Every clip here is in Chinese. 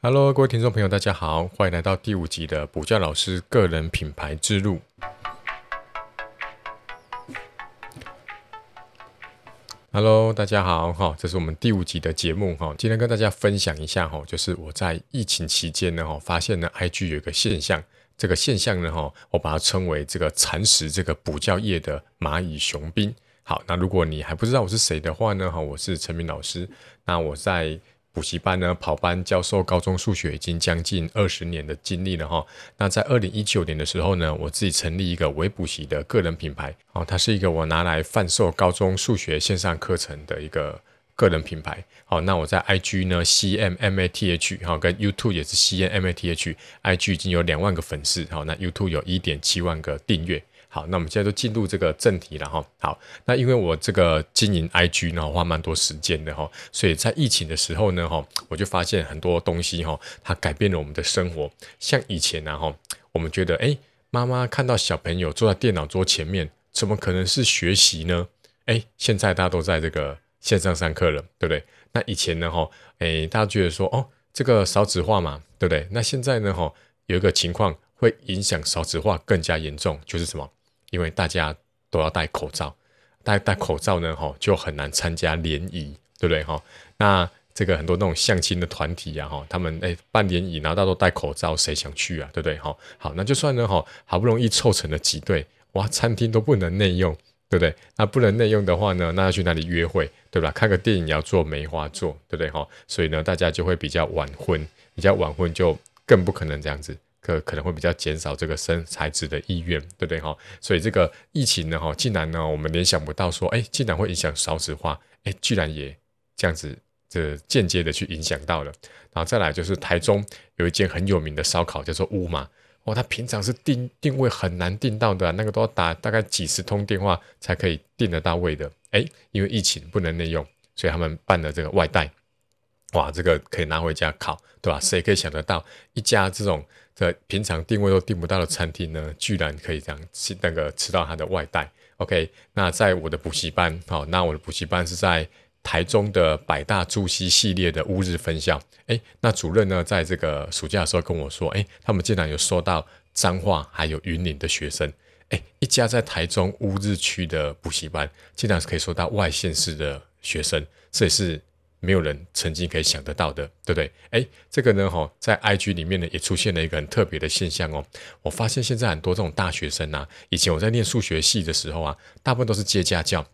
Hello，各位听众朋友，大家好，欢迎来到第五集的补教老师个人品牌之路。Hello，大家好，哈，这是我们第五集的节目，哈，今天跟大家分享一下，哈，就是我在疫情期间呢，哈，发现呢，IG 有一个现象，这个现象呢，哈，我把它称为这个蚕食这个补教业的蚂蚁雄兵。好，那如果你还不知道我是谁的话呢，哈，我是陈明老师，那我在。补习班呢，跑班教授高中数学已经将近二十年的经历了哈。那在二零一九年的时候呢，我自己成立一个微补习的个人品牌，哦，它是一个我拿来贩售高中数学线上课程的一个个人品牌。好，那我在 IG 呢，C M M A T H，哈，跟 YouTube 也是 C M M A T H，IG 已经有两万个粉丝，好，那 YouTube 有一点七万个订阅。好，那我们现在都进入这个正题了哈。好，那因为我这个经营 IG 呢，花蛮多时间的哈，所以在疫情的时候呢，哈，我就发现很多东西哈，它改变了我们的生活。像以前呢，哈，我们觉得，哎，妈妈看到小朋友坐在电脑桌前面，怎么可能是学习呢？哎，现在大家都在这个线上上课了，对不对？那以前呢，哈，哎，大家觉得说，哦，这个少子化嘛，对不对？那现在呢，哈，有一个情况会影响少子化更加严重，就是什么？因为大家都要戴口罩，戴戴口罩呢，哈，就很难参加联谊，对不对，哈？那这个很多那种相亲的团体呀，哈，他们哎办联谊，然后大家都戴口罩，谁想去啊，对不对，哈？好，那就算呢，哈，好不容易凑成了几对，哇，餐厅都不能内用，对不对？那不能内用的话呢，那要去哪里约会，对吧？看个电影也要做梅花座，对不对，哈？所以呢，大家就会比较晚婚，比较晚婚就更不可能这样子。可可能会比较减少这个生孩子的意愿，对不对哈？所以这个疫情呢哈，竟然呢我们联想不到说，哎，竟然会影响少子化，哎，居然也这样子，这间接的去影响到了。然后再来就是台中有一间很有名的烧烤叫做乌马，哦，它平常是定定位很难定到的，那个都要打大概几十通电话才可以定得到位的。哎，因为疫情不能内用，所以他们办了这个外带。哇，这个可以拿回家烤，对吧？谁可以想得到一家这种的平常定位都订不到的餐厅呢，居然可以这样吃那个吃到它的外带？OK，那在我的补习班，好，那我的补习班是在台中的百大珠溪系列的乌日分校。哎，那主任呢，在这个暑假的时候跟我说，哎，他们竟然有收到彰化还有云林的学生，哎，一家在台中乌日区的补习班，竟然是可以收到外县市的学生，这也是。没有人曾经可以想得到的，对不对？哎，这个呢，哈，在 IG 里面呢，也出现了一个很特别的现象哦。我发现现在很多这种大学生啊，以前我在念数学系的时候啊，大部分都是接家教。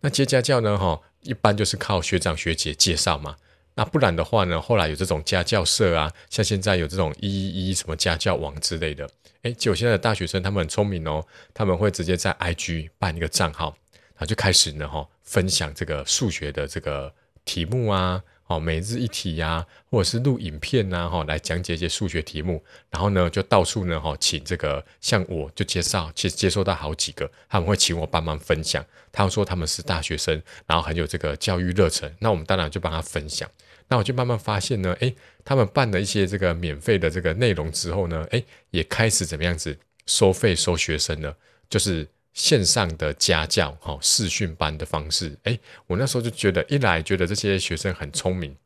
那接家教呢，哈，一般就是靠学长学姐介绍嘛。那不然的话呢，后来有这种家教社啊，像现在有这种一一一什么家教网之类的。哎，就现在的大学生他们很聪明哦，他们会直接在 IG 办一个账号，然后就开始呢，哈，分享这个数学的这个。题目啊，哦，每日一题呀，或者是录影片呐，哈，来讲解一些数学题目。然后呢，就到处呢，哈，请这个像我就介绍，其实接收到好几个，他们会请我帮忙分享。他们说他们是大学生，然后很有这个教育热忱。那我们当然就帮他分享。那我就慢慢发现呢，诶，他们办了一些这个免费的这个内容之后呢，诶，也开始怎么样子收费收学生了，就是。线上的家教，哈，视讯班的方式，哎，我那时候就觉得，一来觉得这些学生很聪明，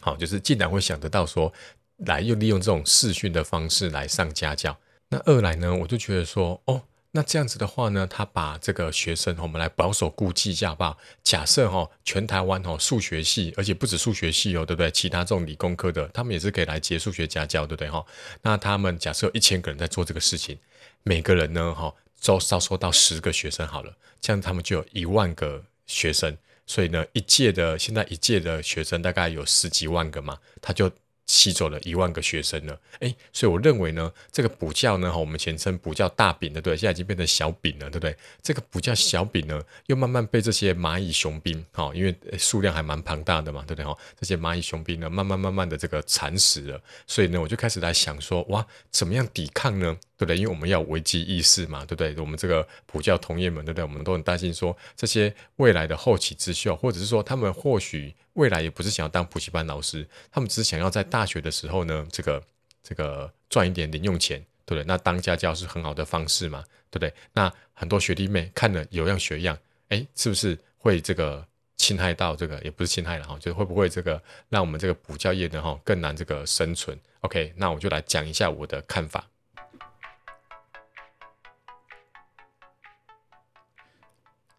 好，就是竟然会想得到说，来又利用这种视讯的方式来上家教。那二来呢，我就觉得说，哦，那这样子的话呢，他把这个学生，我们来保守估计一下吧。假设哈，全台湾哈数学系，而且不止数学系哦，对不对？其他这种理工科的，他们也是可以来接数学家教，对不对哈？那他们假设一千个人在做这个事情，每个人呢，哈。招招收到十个学生好了，这样他们就有一万个学生，所以呢，一届的现在一届的学生大概有十几万个嘛，他就。吸走了一万个学生了，哎，所以我认为呢，这个补教呢，我们前称补教大饼的，对，现在已经变成小饼了，对不对？这个补教小饼呢，又慢慢被这些蚂蚁雄兵，哈，因为数量还蛮庞大的嘛，对不对？哈，这些蚂蚁雄兵呢，慢慢慢慢的这个蚕食了，所以呢，我就开始来想说，哇，怎么样抵抗呢？对不对？因为我们要危机意识嘛，对不对？我们这个普教同业们，对不对？我们都很担心说，这些未来的后起之秀，或者是说他们或许。未来也不是想要当补习班老师，他们只是想要在大学的时候呢，这个这个赚一点零用钱，对不对？那当家教是很好的方式嘛，对不对？那很多学弟妹看了有样学样，哎，是不是会这个？侵害到这个，也不是侵害了哈，就是会不会这个让我们这个补教业呢哈更难这个生存？OK，那我就来讲一下我的看法。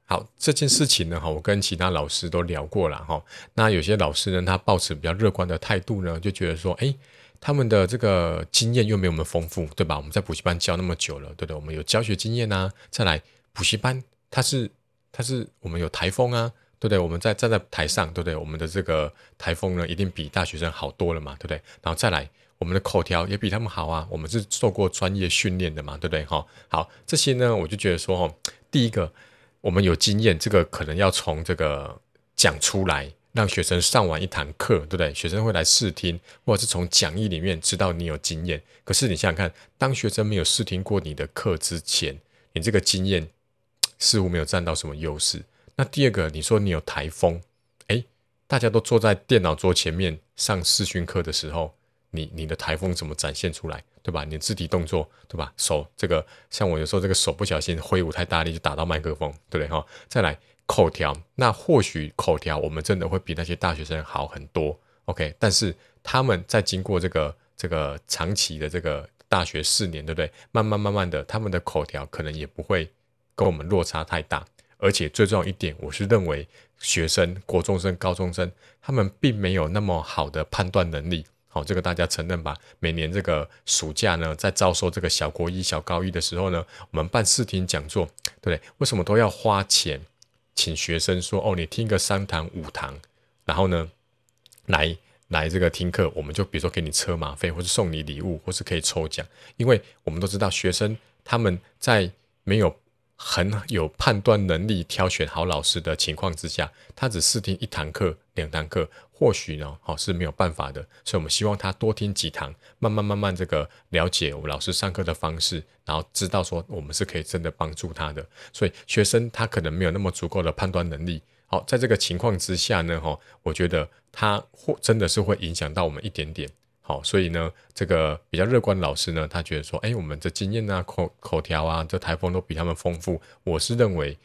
好，这件事情呢哈，我跟其他老师都聊过了哈。那有些老师呢，他抱持比较乐观的态度呢，就觉得说，哎，他们的这个经验又没我们丰富，对吧？我们在补习班教那么久了，对不对？我们有教学经验啊，再来补习班，它是它是我们有台风啊，对不对？我们在站在台上，对不对？我们的这个台风呢，一定比大学生好多了嘛，对不对？然后再来，我们的口条也比他们好啊，我们是受过专业训练的嘛，对不对？哈，好，这些呢，我就觉得说，哈，第一个。我们有经验，这个可能要从这个讲出来，让学生上完一堂课，对不对？学生会来试听，或者是从讲义里面知道你有经验。可是你想想看，当学生没有试听过你的课之前，你这个经验似乎没有占到什么优势。那第二个，你说你有台风，诶，大家都坐在电脑桌前面上视讯课的时候，你你的台风怎么展现出来？对吧？你肢体动作，对吧？手这个，像我有时候这个手不小心挥舞太大力，就打到麦克风，对不对？哈，再来口条，那或许口条我们真的会比那些大学生好很多，OK？但是他们在经过这个这个长期的这个大学四年，对不对？慢慢慢慢的，他们的口条可能也不会跟我们落差太大。而且最重要一点，我是认为学生、国中生、高中生，他们并没有那么好的判断能力。好，这个大家承认吧？每年这个暑假呢，在招收这个小国一、小高一的时候呢，我们办试听讲座，对不对？为什么都要花钱请学生说哦，你听个三堂五堂，然后呢，来来这个听课，我们就比如说给你车马费，或是送你礼物，或是可以抽奖，因为我们都知道学生他们在没有。很有判断能力、挑选好老师的情况之下，他只试听一堂课、两堂课，或许呢，好是没有办法的。所以，我们希望他多听几堂，慢慢慢慢这个了解我们老师上课的方式，然后知道说我们是可以真的帮助他的。所以，学生他可能没有那么足够的判断能力。好，在这个情况之下呢，哈，我觉得他或真的是会影响到我们一点点。好，所以呢，这个比较乐观的老师呢，他觉得说，哎，我们的经验啊、口口条啊，这台风都比他们丰富。我是认为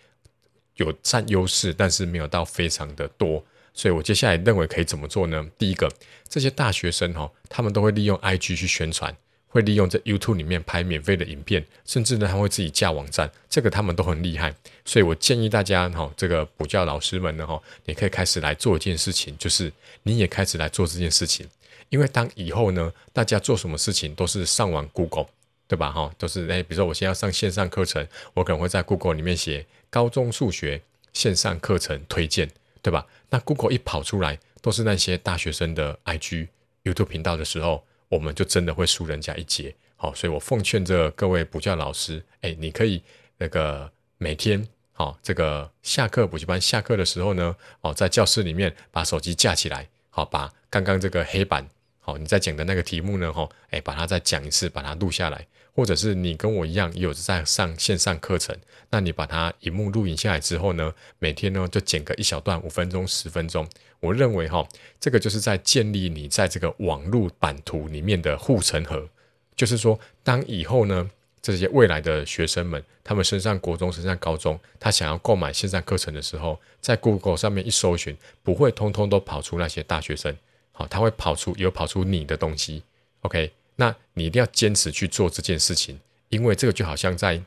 有占优势，但是没有到非常的多。所以我接下来认为可以怎么做呢？第一个，这些大学生哈，他们都会利用 IG 去宣传，会利用在 YouTube 里面拍免费的影片，甚至呢，他会自己架网站，这个他们都很厉害。所以我建议大家哈，这个补教老师们呢哈，你可以开始来做一件事情，就是你也开始来做这件事情。因为当以后呢，大家做什么事情都是上网 Google，对吧？哈，都是哎，比如说我现在要上线上课程，我可能会在 Google 里面写高中数学线上课程推荐，对吧？那 Google 一跑出来都是那些大学生的 IG、YouTube 频道的时候，我们就真的会输人家一截。好，所以我奉劝这各位补教老师，哎，你可以那个每天好，这个下课补习班下课的时候呢，哦，在教室里面把手机架起来，好，把刚刚这个黑板。你在讲的那个题目呢？哈，哎，把它再讲一次，把它录下来，或者是你跟我一样有在上线上课程，那你把它荧幕录影下来之后呢，每天呢就剪个一小段，五分钟、十分钟。我认为哈，这个就是在建立你在这个网络版图里面的护城河。就是说，当以后呢，这些未来的学生们，他们升上国中、升上高中，他想要购买线上课程的时候，在 Google 上面一搜寻，不会通通都跑出那些大学生。好，他会跑出有跑出你的东西，OK？那你一定要坚持去做这件事情，因为这个就好像在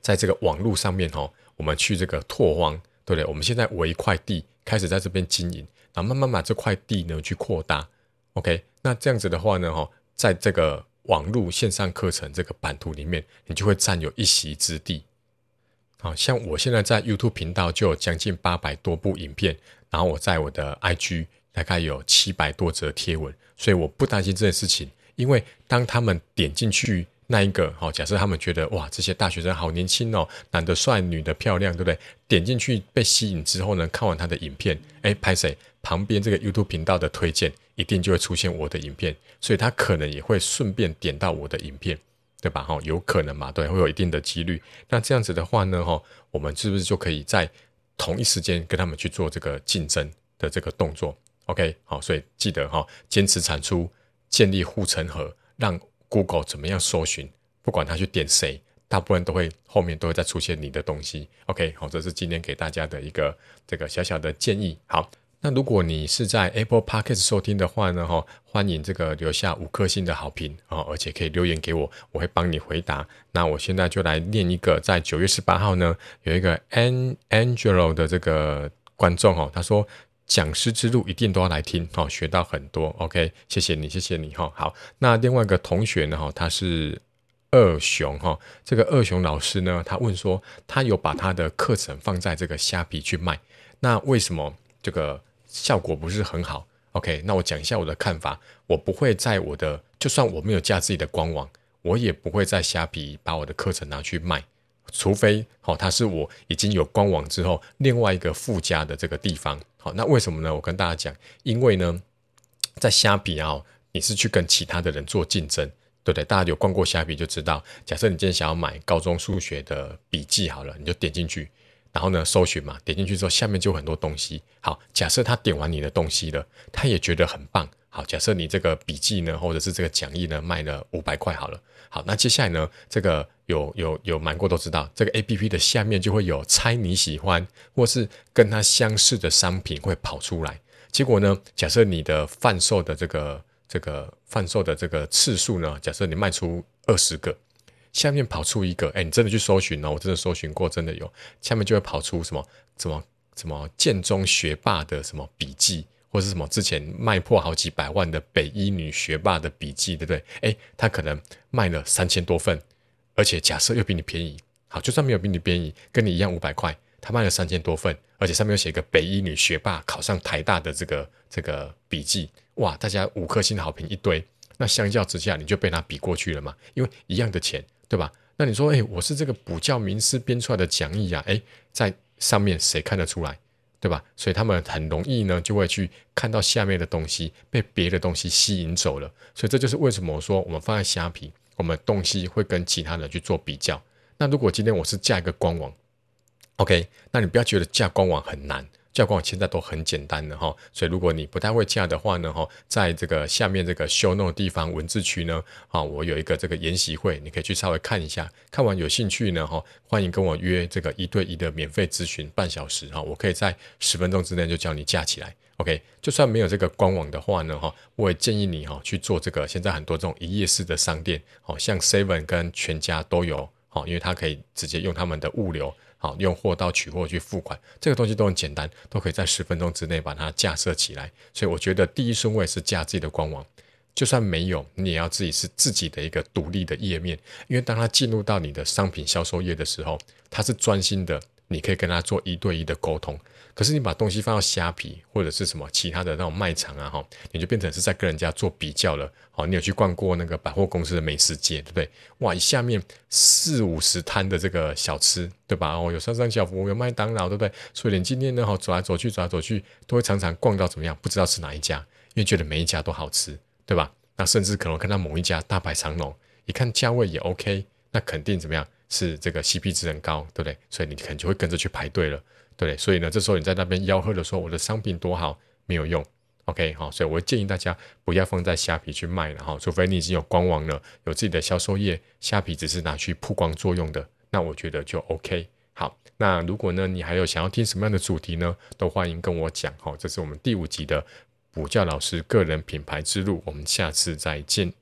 在这个网络上面哦，我们去这个拓荒，对不对？我们现在围一块地，开始在这边经营，然后慢慢把这块地呢去扩大，OK？那这样子的话呢，哈，在这个网络线上课程这个版图里面，你就会占有一席之地。好像我现在在 YouTube 频道就有将近八百多部影片，然后我在我的 IG。大概有七百多则贴文，所以我不担心这件事情，因为当他们点进去那一个，好，假设他们觉得哇，这些大学生好年轻哦，男的帅，女的漂亮，对不对？点进去被吸引之后呢，看完他的影片，哎，拍谁？旁边这个 YouTube 频道的推荐一定就会出现我的影片，所以他可能也会顺便点到我的影片，对吧？哈，有可能嘛？对，会有一定的几率。那这样子的话呢，哈，我们是不是就可以在同一时间跟他们去做这个竞争的这个动作？OK，好，所以记得哈，坚持产出，建立护城河，让 Google 怎么样搜寻，不管他去点谁，大部分都会后面都会再出现你的东西。OK，好，这是今天给大家的一个这个小小的建议。好。那如果你是在 Apple Podcast 收听的话呢，哈，欢迎这个留下五颗星的好评啊，而且可以留言给我，我会帮你回答。那我现在就来念一个，在九月十八号呢，有一个 An Angelo 的这个观众哦，他说讲师之路一定都要来听哦，学到很多。OK，谢谢你，谢谢你哈。好，那另外一个同学呢，哈，他是二熊哈，这个二熊老师呢，他问说，他有把他的课程放在这个虾皮去卖，那为什么这个？效果不是很好，OK，那我讲一下我的看法。我不会在我的，就算我没有架自己的官网，我也不会在虾皮把我的课程拿去卖，除非好，它是我已经有官网之后另外一个附加的这个地方。好，那为什么呢？我跟大家讲，因为呢，在虾皮啊，你是去跟其他的人做竞争，对不对？大家有逛过虾皮就知道，假设你今天想要买高中数学的笔记，好了，你就点进去。然后呢，搜寻嘛，点进去之后，下面就有很多东西。好，假设他点完你的东西了，他也觉得很棒。好，假设你这个笔记呢，或者是这个讲义呢，卖了五百块好了。好，那接下来呢，这个有有有买过都知道，这个 A P P 的下面就会有猜你喜欢或是跟它相似的商品会跑出来。结果呢，假设你的贩售的这个这个贩售的这个次数呢，假设你卖出二十个。下面跑出一个，哎，你真的去搜寻哦，我真的搜寻过，真的有，下面就会跑出什么什么什么建中学霸的什么笔记，或是什么之前卖破好几百万的北医女学霸的笔记，对不对？哎，他可能卖了三千多份，而且假设又比你便宜，好，就算没有比你便宜，跟你一样五百块，他卖了三千多份，而且上面又写个北医女学霸考上台大的这个这个笔记，哇，大家五颗星的好评一堆，那相较之下，你就被他比过去了嘛？因为一样的钱。对吧？那你说，哎，我是这个补教名师编出来的讲义啊，哎，在上面谁看得出来？对吧？所以他们很容易呢，就会去看到下面的东西被别的东西吸引走了。所以这就是为什么说我们放在虾皮，我们东西会跟其他人去做比较。那如果今天我是架一个官网，OK，那你不要觉得架官网很难。教官现在都很简单的哈，所以如果你不太会架的话呢哈，在这个下面这个 show note 地方文字区呢，啊，我有一个这个研习会，你可以去稍微看一下，看完有兴趣呢哈，欢迎跟我约这个一对一的免费咨询半小时哈，我可以在十分钟之内就教你架起来。OK，就算没有这个官网的话呢哈，我也建议你哈去做这个，现在很多这种一页式的商店，好像 Seven 跟全家都有，好，因为它可以直接用他们的物流。好，用货到取货去付款，这个东西都很简单，都可以在十分钟之内把它架设起来。所以我觉得第一顺位是架自己的官网，就算没有，你也要自己是自己的一个独立的页面，因为当它进入到你的商品销售页的时候，它是专心的，你可以跟他做一对一的沟通。可是你把东西放到虾皮或者是什么其他的那种卖场啊，哈，你就变成是在跟人家做比较了。好，你有去逛过那个百货公司的美食街，对不对？哇，一下面四五十摊的这个小吃，对吧？哦，有上上小福，有麦当劳，对不对？所以你今天呢，哈，走来走去，走来走去，都会常常逛到怎么样？不知道是哪一家，因为觉得每一家都好吃，对吧？那甚至可能看到某一家大排长龙，一看价位也 OK，那肯定怎么样？是这个 CP 值很高，对不对？所以你可能就会跟着去排队了。对不对，所以呢，这时候你在那边吆喝的说我的商品多好，没有用，OK，好，所以我建议大家不要放在虾皮去卖了哈，除非你已经有官网了，有自己的销售页，虾皮只是拿去曝光作用的，那我觉得就 OK。好，那如果呢，你还有想要听什么样的主题呢，都欢迎跟我讲哈，这是我们第五集的补教老师个人品牌之路，我们下次再见。